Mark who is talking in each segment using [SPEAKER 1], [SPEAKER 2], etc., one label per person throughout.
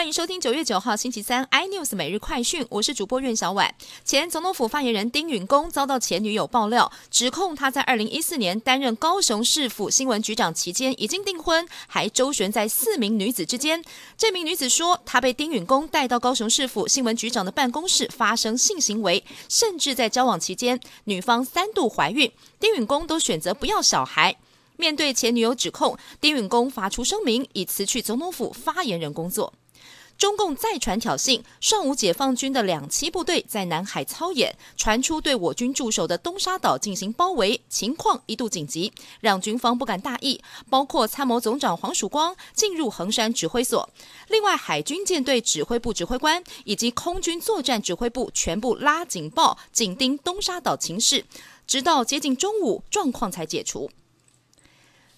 [SPEAKER 1] 欢迎收听九月九号星期三 iNews 每日快讯，我是主播苑小婉。前总统府发言人丁允恭遭到前女友爆料，指控他在二零一四年担任高雄市府新闻局长期间已经订婚，还周旋在四名女子之间。这名女子说，她被丁允恭带到高雄市府新闻局长的办公室发生性行为，甚至在交往期间，女方三度怀孕，丁允恭都选择不要小孩。面对前女友指控，丁允恭发出声明，已辞去总统府发言人工作。中共再传挑衅，上午解放军的两栖部队在南海操演，传出对我军驻守的东沙岛进行包围，情况一度紧急，让军方不敢大意，包括参谋总长黄曙光进入衡山指挥所，另外海军舰队指挥部指挥官以及空军作战指挥部全部拉警报，紧盯东沙岛情势，直到接近中午，状况才解除。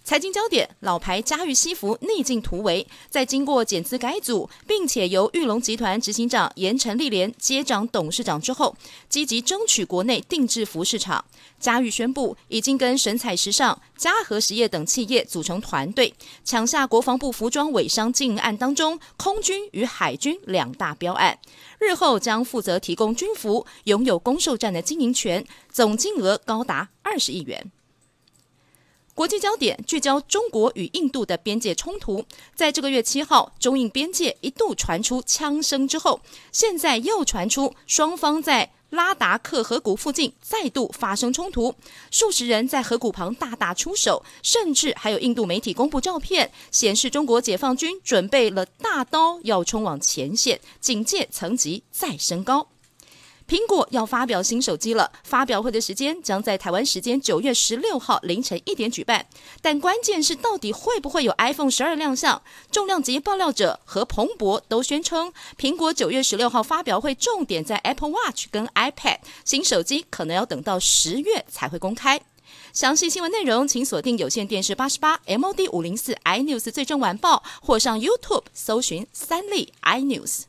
[SPEAKER 1] 财经焦点：老牌嘉裕西服逆境突围，在经过减资改组，并且由玉龙集团执行长严成立连接掌董事长之后，积极争取国内定制服市场。嘉裕宣布，已经跟神采时尚、嘉禾实业等企业组成团队，抢下国防部服装伪商经营案当中空军与海军两大标案，日后将负责提供军服，拥有攻受战的经营权，总金额高达二十亿元。国际焦点聚焦中国与印度的边界冲突。在这个月七号，中印边界一度传出枪声之后，现在又传出双方在拉达克河谷附近再度发生冲突，数十人在河谷旁大打出手，甚至还有印度媒体公布照片，显示中国解放军准备了大刀要冲往前线，警戒层级再升高。苹果要发表新手机了，发表会的时间将在台湾时间九月十六号凌晨一点举办。但关键是，到底会不会有 iPhone 十二亮相？重量级爆料者和彭博都宣称，苹果九月十六号发表会重点在 Apple Watch 跟 iPad，新手机可能要等到十月才会公开。详细新闻内容，请锁定有线电视八十八 MOD 五零四 iNews 最正晚报，或上 YouTube 搜寻三立 iNews。